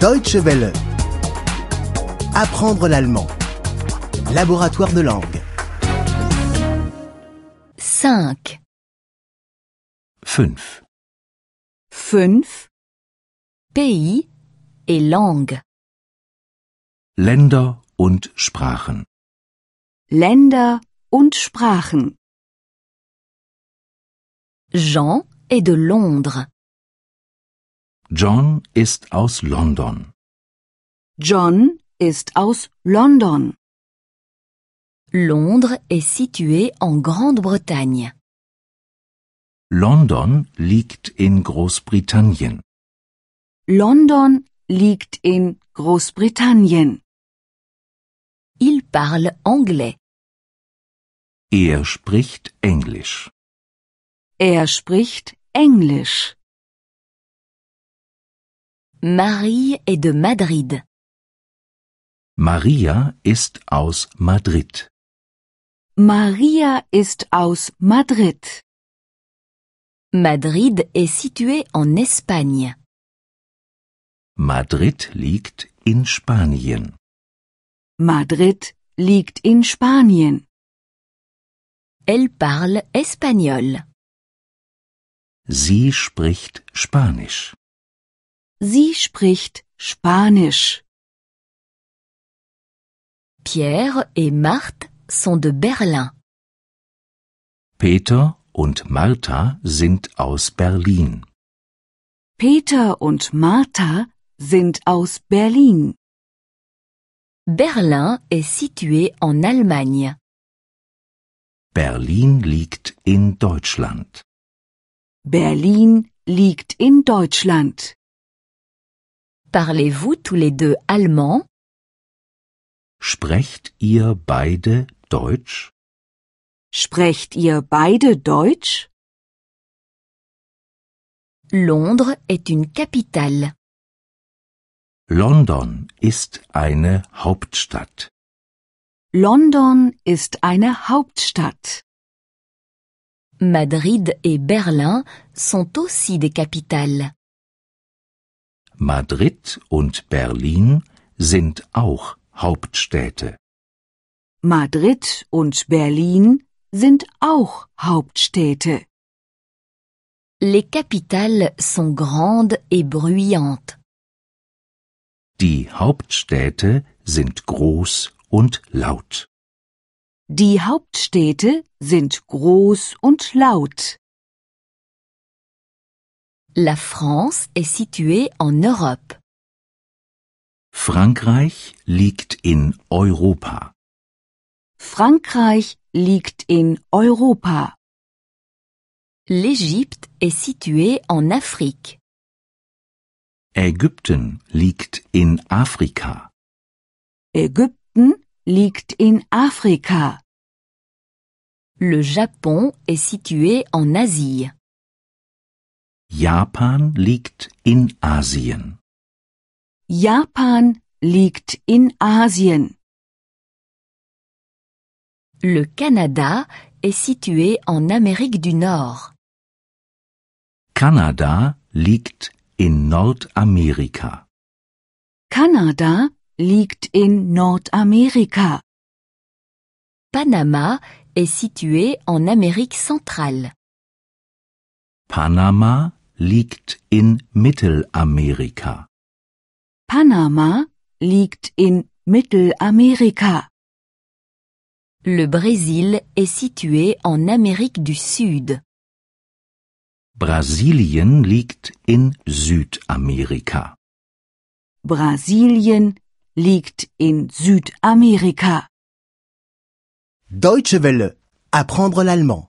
Deutsche Welle. Apprendre l'allemand. Laboratoire de langue. 5. 5. 5. Pays et langue. Länder und Sprachen. Länder und Sprachen. Jean est de Londres. John ist aus London. John ist aus London. Londres est situé en Grande-Bretagne. London liegt in Großbritannien. London liegt in Großbritannien. Il parle anglais. Er spricht Englisch. Er spricht Englisch. Marie est de Madrid. Maria ist aus Madrid. Maria ist aus Madrid. Madrid est situé en Espagne. Madrid liegt in Spanien. Madrid liegt in Spanien. Elle parle espagnol. Sie spricht Spanisch. Sie spricht Spanisch. Pierre et Marthe sont de Berlin. Peter und Martha sind aus Berlin. Peter und Martha sind aus Berlin. Berlin est situé en Allemagne. Berlin liegt in Deutschland. Berlin liegt in Deutschland. Parlez-vous tous les deux allemand Sprecht ihr beide Deutsch? Sprecht ihr beide Deutsch? Londres est une capitale. London ist eine Hauptstadt. London ist eine Hauptstadt. Madrid et Berlin sont aussi des capitales. Madrid und Berlin sind auch Hauptstädte. Madrid und Berlin sind auch Hauptstädte. Les capitales sont grandes et bruyantes. Die Hauptstädte sind groß und laut. Die Hauptstädte sind groß und laut. La France est située en Europe. Frankreich liegt in Europa. Frankreich liegt in Europa. L'Égypte est située en Afrique. Ägypten liegt in Afrika. Ägypten liegt in Afrika. Le Japon est situé en Asie. Japan liegt in Asien. Japan liegt in Asien. Le Canada est situé en Amérique du Nord. Kanada liegt in Nordamerika. Kanada liegt in Nordamerika. Panama est situé en Amérique centrale. Panama liegt in Mittelamerika. Panama liegt in Mittelamerika. Le Brésil est situé en Amérique du Sud. Brasilien liegt in Südamerika. Brasilien liegt in Südamerika. Deutsche Welle. Apprendre l'allemand.